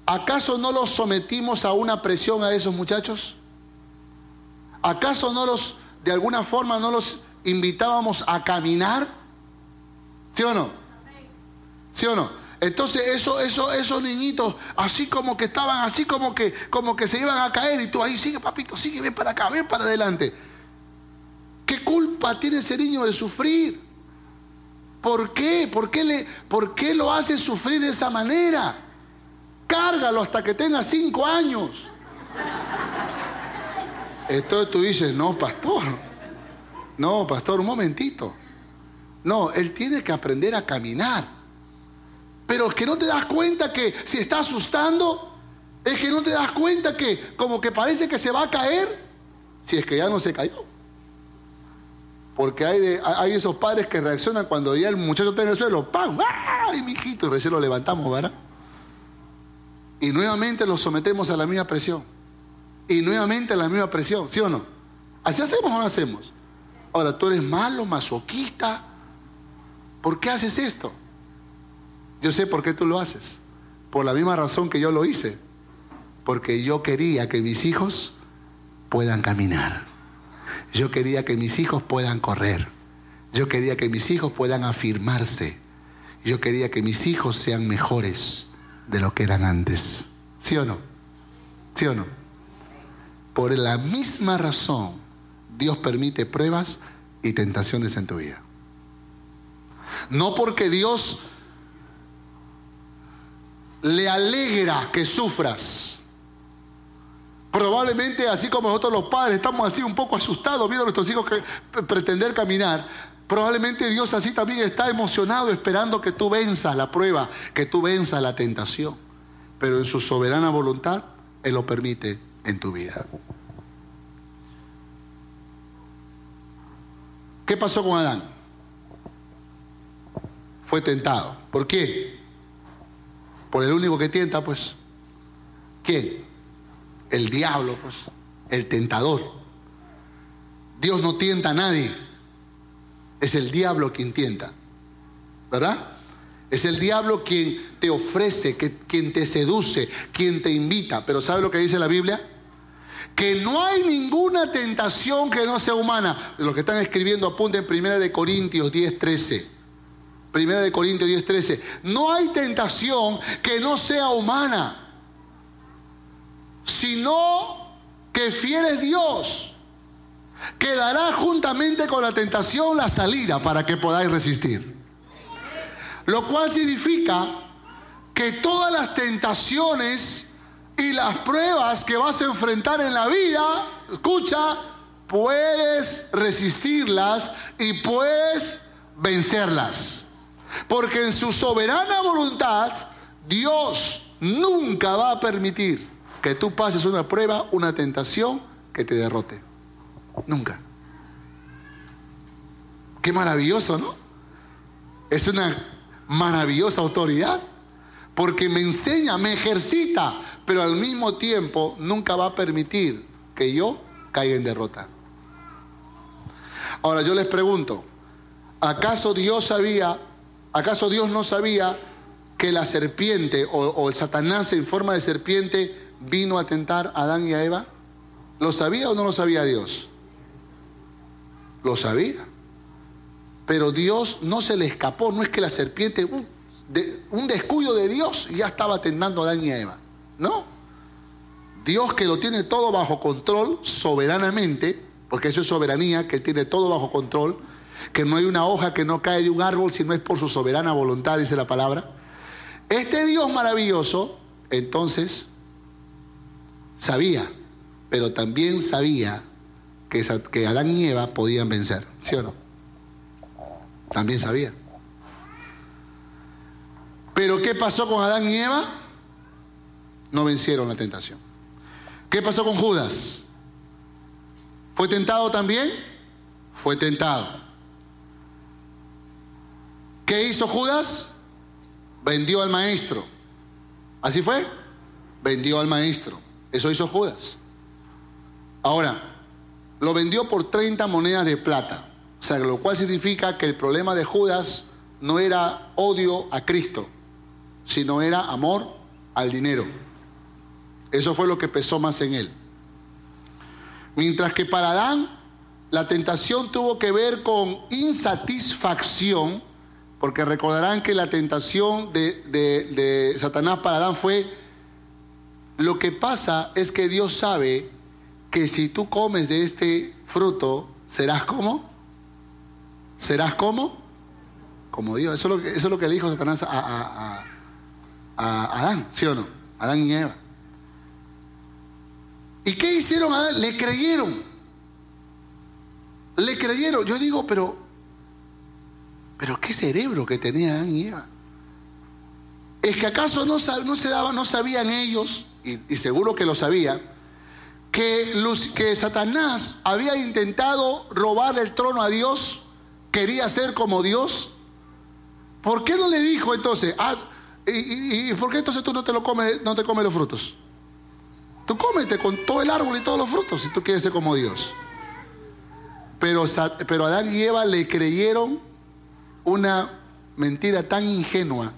¿acaso no los sometimos a una presión a esos muchachos? ¿Acaso no los, de alguna forma, no los invitábamos a caminar? ¿Sí o no? ¿Sí o no? Entonces eso, eso, esos niñitos, así como que estaban, así como que, como que se iban a caer y tú ahí sigue, papito, sigue, ven para acá, ven para adelante. ¿Qué culpa tiene ese niño de sufrir? ¿Por qué? ¿Por qué, le, ¿Por qué lo hace sufrir de esa manera? Cárgalo hasta que tenga cinco años. Entonces tú dices, no, pastor, no, pastor, un momentito. No, él tiene que aprender a caminar. Pero es que no te das cuenta que si está asustando, es que no te das cuenta que como que parece que se va a caer, si es que ya no se cayó. Porque hay, hay esos padres que reaccionan cuando ya el muchacho está en el suelo, ¡pam! ¡Ay, mijito! Y recién lo levantamos, ¿verdad? Y nuevamente lo sometemos a la misma presión. Y nuevamente a la misma presión, ¿sí o no? ¿Así hacemos o no hacemos? Ahora, tú eres malo, masoquista. ¿Por qué haces esto? Yo sé por qué tú lo haces. Por la misma razón que yo lo hice. Porque yo quería que mis hijos puedan caminar. Yo quería que mis hijos puedan correr. Yo quería que mis hijos puedan afirmarse. Yo quería que mis hijos sean mejores de lo que eran antes. ¿Sí o no? ¿Sí o no? Por la misma razón, Dios permite pruebas y tentaciones en tu vida. No porque Dios le alegra que sufras. Probablemente así como nosotros los padres estamos así un poco asustados viendo a nuestros hijos que, pretender caminar, probablemente Dios así también está emocionado esperando que tú venzas la prueba, que tú venzas la tentación. Pero en su soberana voluntad, Él lo permite en tu vida. ¿Qué pasó con Adán? Fue tentado. ¿Por qué? por el único que tienta, pues, ¿quién? El diablo, pues, el tentador. Dios no tienta a nadie. Es el diablo quien tienta. ¿Verdad? Es el diablo quien te ofrece, quien te seduce, quien te invita. Pero ¿sabe lo que dice la Biblia? que no hay ninguna tentación que no sea humana. Los que están escribiendo apunten 1 de Corintios 10, 13. Primera de Corintios 10, 13. No hay tentación que no sea humana, sino que fiel es Dios, que dará juntamente con la tentación la salida para que podáis resistir. Lo cual significa que todas las tentaciones y las pruebas que vas a enfrentar en la vida, escucha, puedes resistirlas y puedes vencerlas. Porque en su soberana voluntad, Dios nunca va a permitir que tú pases una prueba, una tentación que te derrote. Nunca. Qué maravilloso, ¿no? Es una maravillosa autoridad. Porque me enseña, me ejercita, pero al mismo tiempo nunca va a permitir que yo caiga en derrota. Ahora yo les pregunto, ¿acaso Dios sabía, acaso Dios no sabía que la serpiente o, el Satanás en forma de serpiente vino a tentar a Adán y a Eva? ¿Lo sabía o no lo sabía Dios? Lo sabía. Pero Dios no se le escapó, no es que la serpiente, uh, un descuido de Dios ya estaba tentando a Adán y a Eva. No. Dios que lo tiene todo bajo control soberanamente, porque eso es soberanía, que tiene todo bajo control, que no hay una hoja que no cae de un árbol si no es por su soberana voluntad, dice la palabra. Este Dios maravilloso, entonces, sabía, pero también sabía que, que Adán y Eva podían vencer, ¿sí o no? También sabía. Pero ¿qué pasó con Adán y Eva? No vencieron la tentación. ¿Qué pasó con Judas? ¿Fue tentado también? Fue tentado. ¿Qué hizo Judas? Vendió al maestro. ¿Así fue? Vendió al maestro. Eso hizo Judas. Ahora, lo vendió por 30 monedas de plata. O sea, lo cual significa que el problema de Judas no era odio a Cristo, sino era amor al dinero. Eso fue lo que pesó más en él. Mientras que para Adán la tentación tuvo que ver con insatisfacción, porque recordarán que la tentación de, de, Satanás para Adán fue, lo que pasa es que Dios sabe que si tú comes de este fruto, serás como, serás como, como Dios. Eso es lo que, le dijo Satanás a a Adán, ¿sí o no? Adán y Eva. ¿Y qué hicieron a Adán? Le creyeron. Le creyeron. Yo digo, pero, pero qué cerebro que tenía Adán y Eva. ¿Es que acaso no, se daba, no sabían ellos, y, seguro que lo sabían, que, que Satanás había intentado robar el trono a Dios, quería ser como Dios? ¿Por qué no le dijo entonces, ah, ¿Y, por qué entonces tú no te lo comes, no te comes los frutos? Tú cómete con todo el árbol y todos los frutos si tú quieres ser como Dios. Pero, pero Adán y Eva le creyeron una mentira tan ingenua,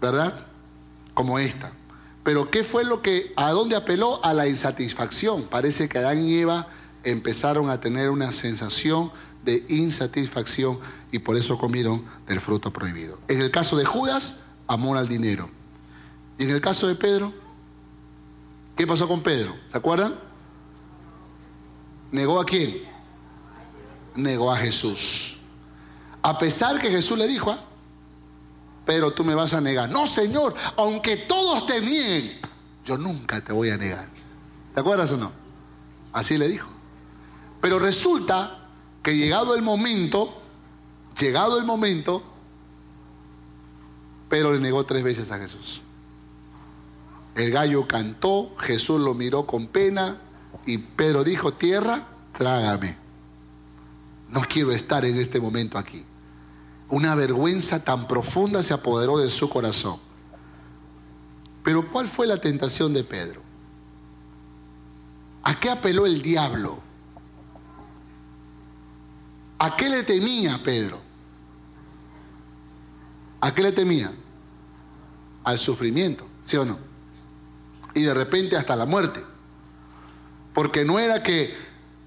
¿verdad? Como esta. Pero ¿qué fue lo que, a dónde apeló? A la insatisfacción. Parece que Adán y Eva empezaron a tener una sensación de insatisfacción y por eso comieron del fruto prohibido. En el caso de Judas, amor al dinero. Y en el caso de Pedro, ¿qué pasó con Pedro? ¿Se acuerdan? ¿Negó a quién? Negó a Jesús. A pesar que Jesús le dijo, ah, pero tú me vas a negar. No, Señor, aunque todos te nieguen, yo nunca te voy a negar. ¿Te acuerdas o no? Así le dijo. Pero resulta que llegado el momento, llegado el momento, pero le negó tres veces a Jesús. El gallo cantó, Jesús lo miró con pena y Pedro dijo, tierra, trágame. No quiero estar en este momento aquí. Una vergüenza tan profunda se apoderó de su corazón. Pero ¿cuál fue la tentación de Pedro? ¿A qué apeló el diablo? ¿A qué le temía Pedro? ¿A qué le temía? Al sufrimiento, ¿sí o no? Y de repente hasta la muerte. Porque no era que,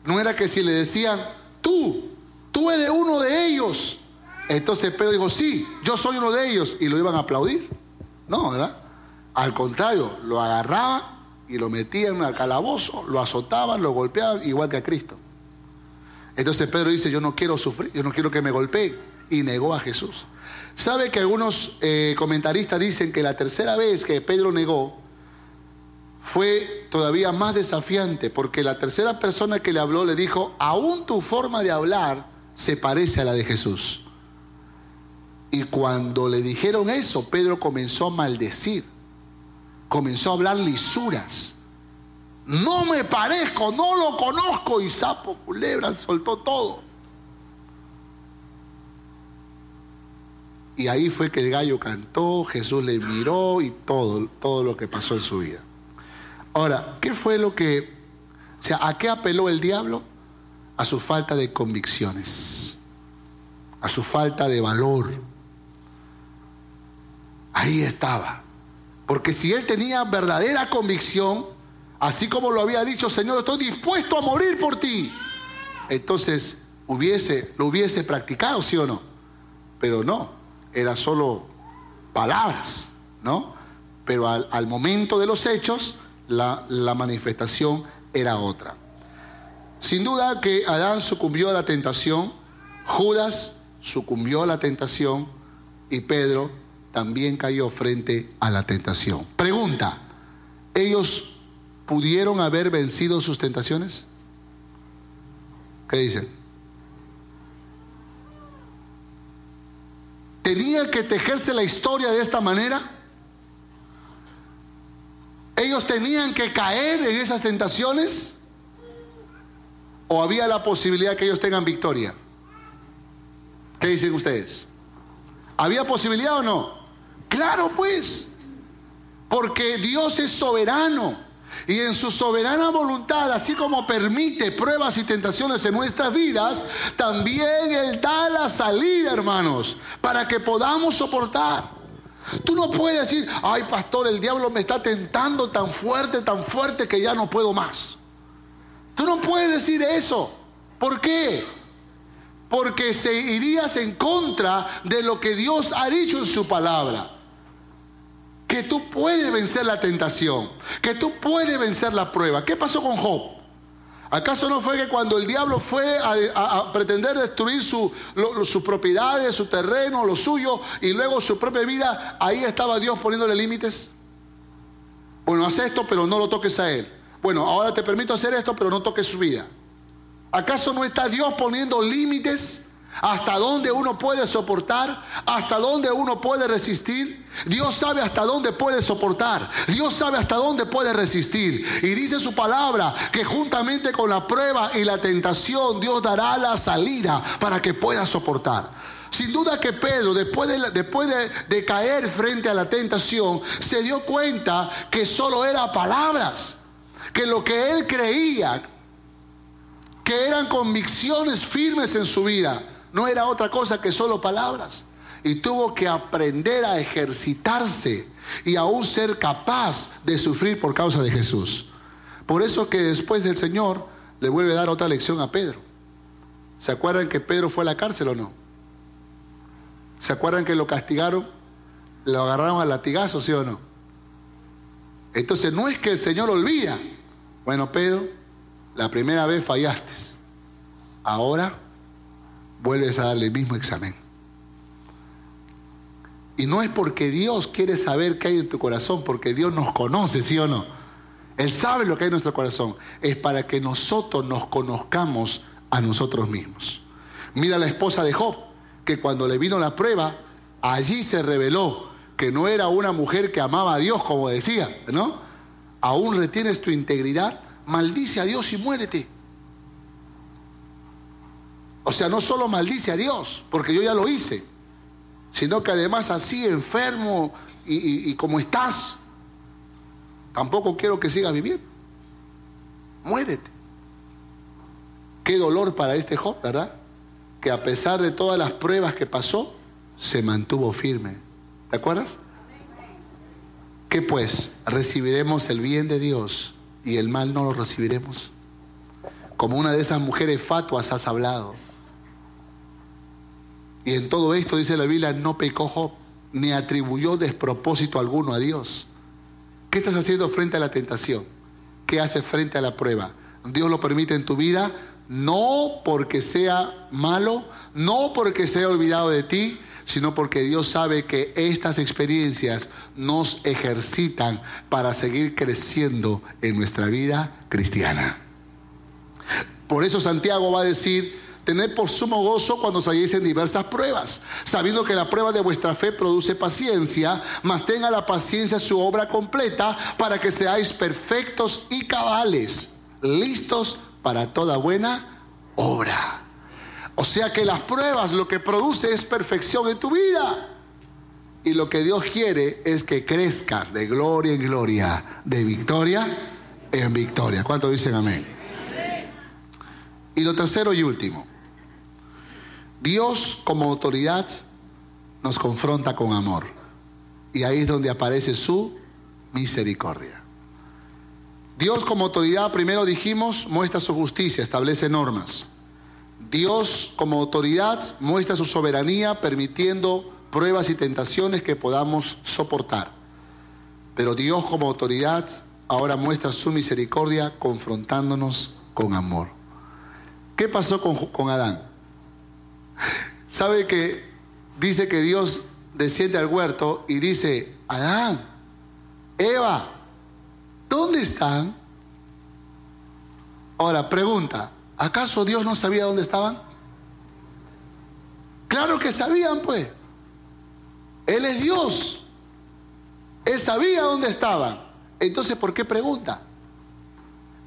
no era que si le decían, tú, tú eres uno de ellos. Entonces Pedro dijo, sí, yo soy uno de ellos. Y lo iban a aplaudir. No, ¿verdad? Al contrario, lo agarraban y lo metían al calabozo, lo azotaban, lo golpeaban, igual que a Cristo. Entonces Pedro dice, yo no quiero sufrir, yo no quiero que me golpeen. Y negó a Jesús. ¿Sabe que algunos eh, comentaristas dicen que la tercera vez que Pedro negó fue todavía más desafiante? Porque la tercera persona que le habló le dijo, aún tu forma de hablar se parece a la de Jesús. Y cuando le dijeron eso, Pedro comenzó a maldecir, comenzó a hablar lisuras. No me parezco, no lo conozco. Y sapo, culebra, soltó todo. Y ahí fue que el gallo cantó, Jesús le miró y todo, todo lo que pasó en su vida. Ahora, ¿qué fue lo que, o sea, a qué apeló el diablo? A su falta de convicciones, a su falta de valor. Ahí estaba. Porque si él tenía verdadera convicción, así como lo había dicho, Señor, estoy dispuesto a morir por ti, entonces hubiese, lo hubiese practicado, ¿sí o no? Pero no, era solo palabras, ¿no? Pero al, momento de los hechos, la, la manifestación era otra. Sin duda que Adán sucumbió a la tentación, Judas sucumbió a la tentación y Pedro también cayó frente a la tentación. Pregunta, ¿ellos pudieron haber vencido sus tentaciones? ¿Qué dicen? ¿Tenía que tejerse la historia de esta manera? ¿Ellos tenían que caer en esas tentaciones? ¿O había la posibilidad que ellos tengan victoria? ¿Qué dicen ustedes? ¿Había posibilidad o no? Claro, pues. Porque Dios es soberano. Y en su soberana voluntad, así como permite pruebas y tentaciones en nuestras vidas, también Él da la salida, hermanos, para que podamos soportar. Tú no puedes decir, ay pastor, el diablo me está tentando tan fuerte, tan fuerte que ya no puedo más. Tú no puedes decir eso. ¿Por qué? Porque se irías en contra de lo que Dios ha dicho en su palabra que tú puedes vencer la tentación, que tú puedes vencer la prueba. ¿Qué pasó con Job? ¿Acaso no fue que cuando el diablo fue a, pretender destruir sus propiedades, su terreno, lo suyo, y luego su propia vida, ahí estaba Dios poniéndole límites? Bueno, haz esto, pero no lo toques a él. Bueno, ahora te permito hacer esto, pero no toques su vida. ¿Acaso no está Dios poniendo límites hasta dónde uno puede soportar, hasta dónde uno puede resistir. Dios sabe hasta dónde puede soportar, Dios sabe hasta dónde puede resistir. Y dice su palabra que juntamente con la prueba y la tentación, Dios dará la salida para que pueda soportar. Sin duda que Pedro, después, de, después de, caer frente a la tentación, se dio cuenta que solo era palabras, que lo que él creía, que eran convicciones firmes en su vida, no era otra cosa que solo palabras. Y tuvo que aprender a ejercitarse y aún ser capaz de sufrir por causa de Jesús. Por eso que después del Señor le vuelve a dar otra lección a Pedro. ¿Se acuerdan que Pedro fue a la cárcel o no? ¿Se acuerdan que lo castigaron? Lo agarraron a latigazo, ¿sí o no? Entonces no es que el Señor olvida. Bueno, Pedro, la primera vez fallaste. Ahora vuelves a darle el mismo examen. Y no es porque Dios quiere saber qué hay en tu corazón, porque Dios nos conoce, ¿sí o no? Él sabe lo que hay en nuestro corazón. Es para que nosotros nos conozcamos a nosotros mismos. Mira la esposa de Job, que cuando le vino la prueba, allí se reveló que no era una mujer que amaba a Dios, como decía, ¿no? Aún retienes tu integridad, maldice a Dios y muérete. O sea, no solo maldice a Dios, porque yo ya lo hice, sino que además así enfermo y, como estás, tampoco quiero que sigas viviendo. Muérete. Qué dolor para este Job, ¿verdad? Que a pesar de todas las pruebas que pasó, se mantuvo firme. ¿Te acuerdas? ¿Qué pues? ¿Recibiremos el bien de Dios y el mal no lo recibiremos? Como una de esas mujeres fatuas has hablado. Y en todo esto, dice la Biblia, no pecó Job, ni atribuyó despropósito alguno a Dios. ¿Qué estás haciendo frente a la tentación? ¿Qué haces frente a la prueba? Dios lo permite en tu vida, no porque sea malo, no porque sea olvidado de ti, sino porque Dios sabe que estas experiencias nos ejercitan para seguir creciendo en nuestra vida cristiana. Por eso Santiago va a decir, Tener por sumo gozo cuando os halléis en diversas pruebas, sabiendo que la prueba de vuestra fe produce paciencia, mas tenga la paciencia su obra completa para que seáis perfectos y cabales, listos para toda buena obra. O sea que las pruebas lo que produce es perfección en tu vida. Y lo que Dios quiere es que crezcas de gloria en gloria, de victoria en victoria. ¿Cuántos dicen amén? Y lo tercero y último, Dios como autoridad nos confronta con amor. Y ahí es donde aparece su misericordia. Dios como autoridad, primero dijimos, muestra su justicia, establece normas. Dios como autoridad muestra su soberanía permitiendo pruebas y tentaciones que podamos soportar. Pero Dios como autoridad ahora muestra su misericordia confrontándonos con amor. ¿Qué pasó con, con Adán? ¿Sabe que dice que Dios desciende al huerto y dice, Adán, Eva, ¿dónde están? Ahora, pregunta, ¿acaso Dios no sabía dónde estaban? Claro que sabían, pues. Él es Dios. Él sabía dónde estaban. Entonces, ¿por qué pregunta?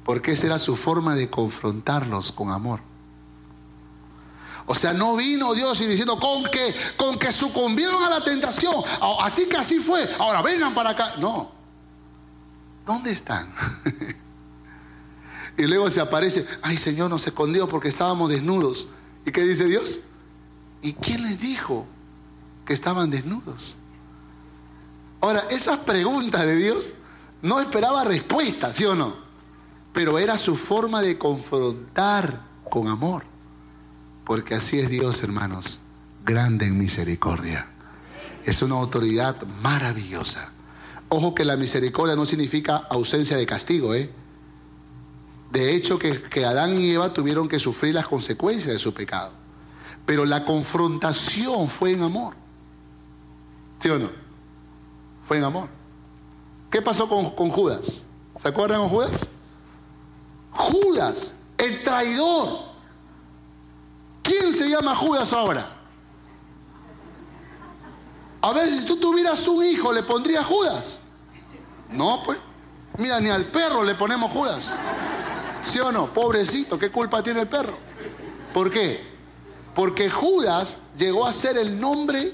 Porque esa era su forma de confrontarlos con amor. O sea, no vino Dios y diciendo con que, con que sucumbieron a la tentación. Así que así fue. Ahora vengan para acá. No. ¿Dónde están? *laughs* y luego se aparece, ay Señor, nos escondió porque estábamos desnudos. ¿Y qué dice Dios? ¿Y quién les dijo que estaban desnudos? Ahora, esas preguntas de Dios no esperaba respuesta, ¿sí o no? Pero era su forma de confrontar con amor. Porque así es Dios, hermanos, grande en misericordia. Es una autoridad maravillosa. Ojo que la misericordia no significa ausencia de castigo, ¿eh? De hecho, que, que Adán y Eva tuvieron que sufrir las consecuencias de su pecado. Pero la confrontación fue en amor. ¿Sí o no? Fue en amor. ¿Qué pasó con, con Judas? ¿Se acuerdan con Judas? Judas, el traidor ¿Quién se llama Judas ahora? A ver, si tú tuvieras un hijo, ¿le pondrías Judas? No, pues. Mira, ni al perro le ponemos Judas. ¿Sí o no? Pobrecito, ¿qué culpa tiene el perro? ¿Por qué? Porque Judas llegó a ser el nombre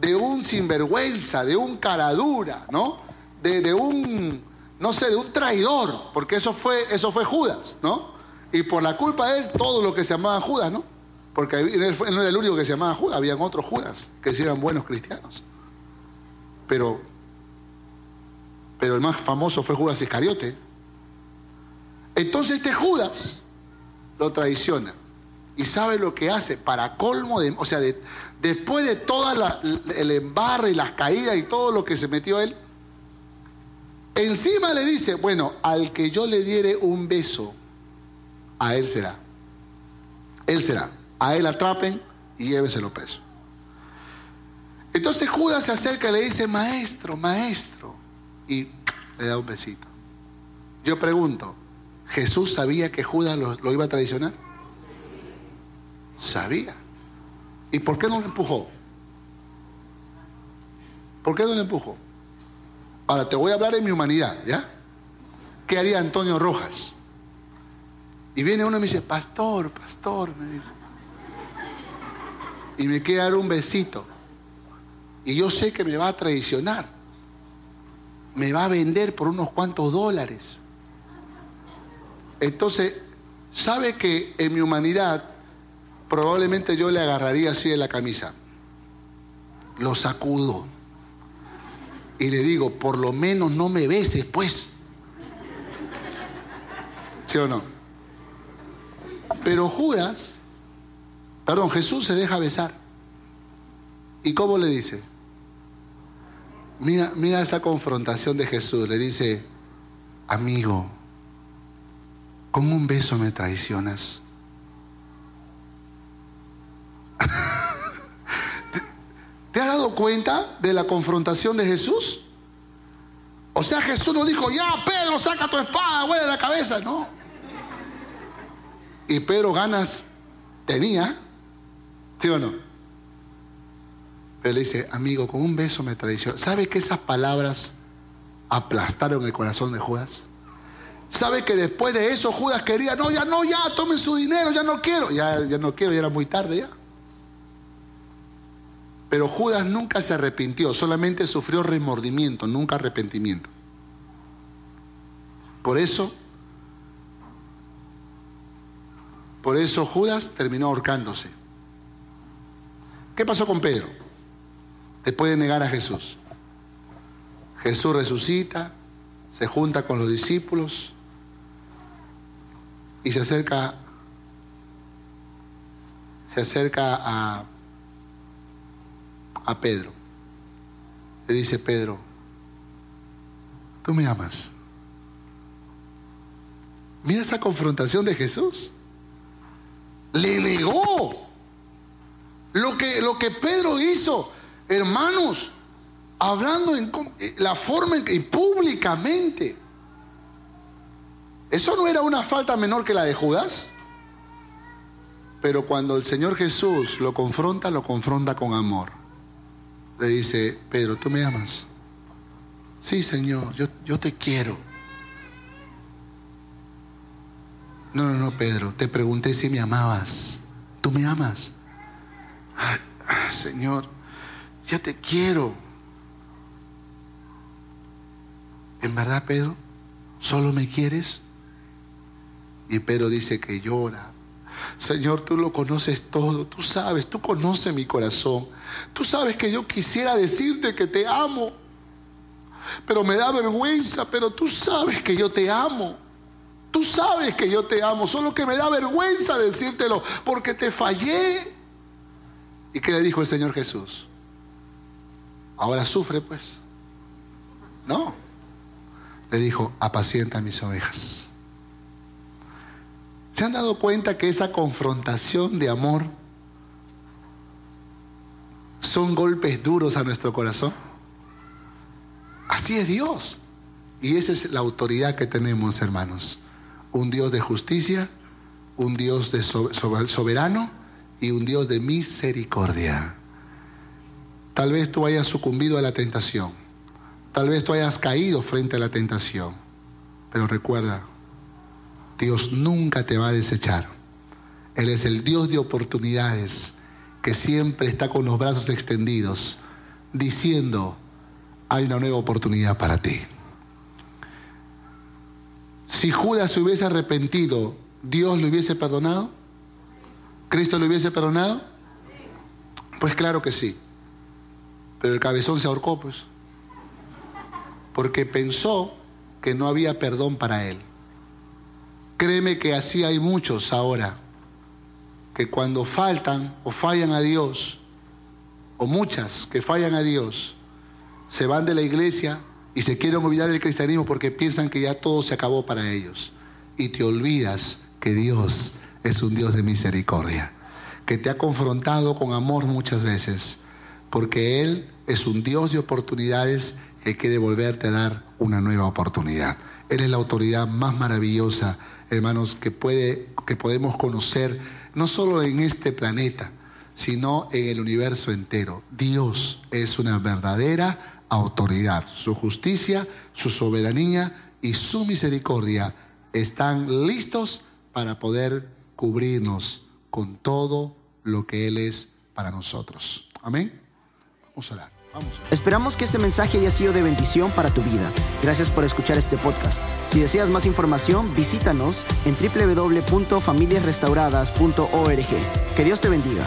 de un sinvergüenza, de un caradura, ¿no? De, un, no sé, de un traidor, porque eso fue, eso fue Judas, ¿no? Y por la culpa de él, todo lo que se llamaba Judas, ¿no? Porque él no era el único que se llamaba Judas, habían otros Judas que eran buenos cristianos. Pero, pero el más famoso fue Judas Iscariote. Entonces este Judas lo traiciona. ¿Y sabe lo que hace? Para colmo de... O sea, después de todo el embarre y las caídas y todo lo que se metió él, encima le dice, bueno, al que yo le diere un beso, a él será. Él será a él atrapen y lléveselo preso. Entonces Judas se acerca y le dice, maestro, maestro, y le da un besito. Yo pregunto, ¿Jesús sabía que Judas lo, iba a traicionar? Sabía. ¿Y por qué no lo empujó? ¿Por qué no lo empujó? Ahora te voy a hablar en mi humanidad, ¿ya? ¿Qué haría Antonio Rojas? Y viene uno y me dice, pastor, pastor, me dice, y me quiere dar un besito. Y yo sé que me va a traicionar. Me va a vender por unos cuantos dólares. Entonces, sabe que en mi humanidad probablemente yo le agarraría así de la camisa. Lo sacudo. Y le digo, por lo menos no me beses, pues. ¿Sí o no? Pero Judas, perdón, Jesús se deja besar. ¿Y cómo le dice? Mira, mira esa confrontación de Jesús. Le dice, amigo, con un beso me traicionas. *laughs* ¿Te has dado cuenta de la confrontación de Jesús? O sea, Jesús no dijo, ya Pedro, saca tu espada, huele la cabeza, no. Y Pedro ganas tenía, ¿sí o no? Pero le dice, amigo, con un beso me traicionó. ¿Sabe que esas palabras aplastaron el corazón de Judas? ¿Sabe que después de eso Judas quería, no, ya no, ya, tomen su dinero, ya no quiero, ya, ya no quiero, ya era muy tarde ya? Pero Judas nunca se arrepintió, solamente sufrió remordimiento, nunca arrepentimiento. Por eso, por eso Judas terminó ahorcándose. ¿Qué pasó con Pedro? Después de negar a Jesús. Jesús resucita, se junta con los discípulos y se acerca se acerca a a Pedro. Le dice Pedro, tú me amas. Mira esa confrontación de Jesús. Le negó lo que, lo que Pedro hizo, hermanos, hablando en eh, la forma en que públicamente. Eso no era una falta menor que la de Judas. Pero cuando el Señor Jesús lo confronta, lo confronta con amor le dice, Pedro, ¿tú me amas? Sí, Señor, yo, yo te quiero. No, no, no, Pedro, te pregunté si me amabas. ¿Tú me amas? Señor, yo te quiero. ¿En verdad, Pedro? ¿Solo me quieres? Y Pedro dice que llora. Señor, tú lo conoces todo, tú sabes, tú conoces mi corazón. Tú sabes que yo quisiera decirte que te amo, pero me da vergüenza, pero tú sabes que yo te amo. Tú sabes que yo te amo, solo que me da vergüenza decírtelo porque te fallé. ¿Y qué le dijo el Señor Jesús? Ahora sufre pues. No. Le dijo, apacienta mis ovejas. ¿Se han dado cuenta que esa confrontación de amor son golpes duros a nuestro corazón. Así es Dios. Y esa es la autoridad que tenemos, hermanos. Un Dios de justicia, un Dios de soberano y un Dios de misericordia. Tal vez tú hayas sucumbido a la tentación. Tal vez tú hayas caído frente a la tentación. Pero recuerda, Dios nunca te va a desechar. Él es el Dios de oportunidades que siempre está con los brazos extendidos, diciendo, hay una nueva oportunidad para ti. Si Judas se hubiese arrepentido, ¿Dios le hubiese perdonado? ¿Cristo le hubiese perdonado? Pues claro que sí. Pero el cabezón se ahorcó, pues. Porque pensó que no había perdón para él. Créeme que así hay muchos ahora que cuando faltan o fallan a Dios, o muchas que fallan a Dios, se van de la iglesia y se quieren olvidar del cristianismo porque piensan que ya todo se acabó para ellos. Y te olvidas que Dios es un Dios de misericordia, que te ha confrontado con amor muchas veces, porque Él es un Dios de oportunidades que quiere volverte a dar una nueva oportunidad. Él es la autoridad más maravillosa, hermanos, que, puede, que podemos conocer no solo en este planeta, sino en el universo entero. Dios es una verdadera autoridad. Su justicia, su soberanía y su misericordia están listos para poder cubrirnos con todo lo que Él es para nosotros. Amén. Vamos a orar. Esperamos que este mensaje haya sido de bendición para tu vida. Gracias por escuchar este podcast. Si deseas más información, visítanos en www.familiasrestauradas.org. Que Dios te bendiga.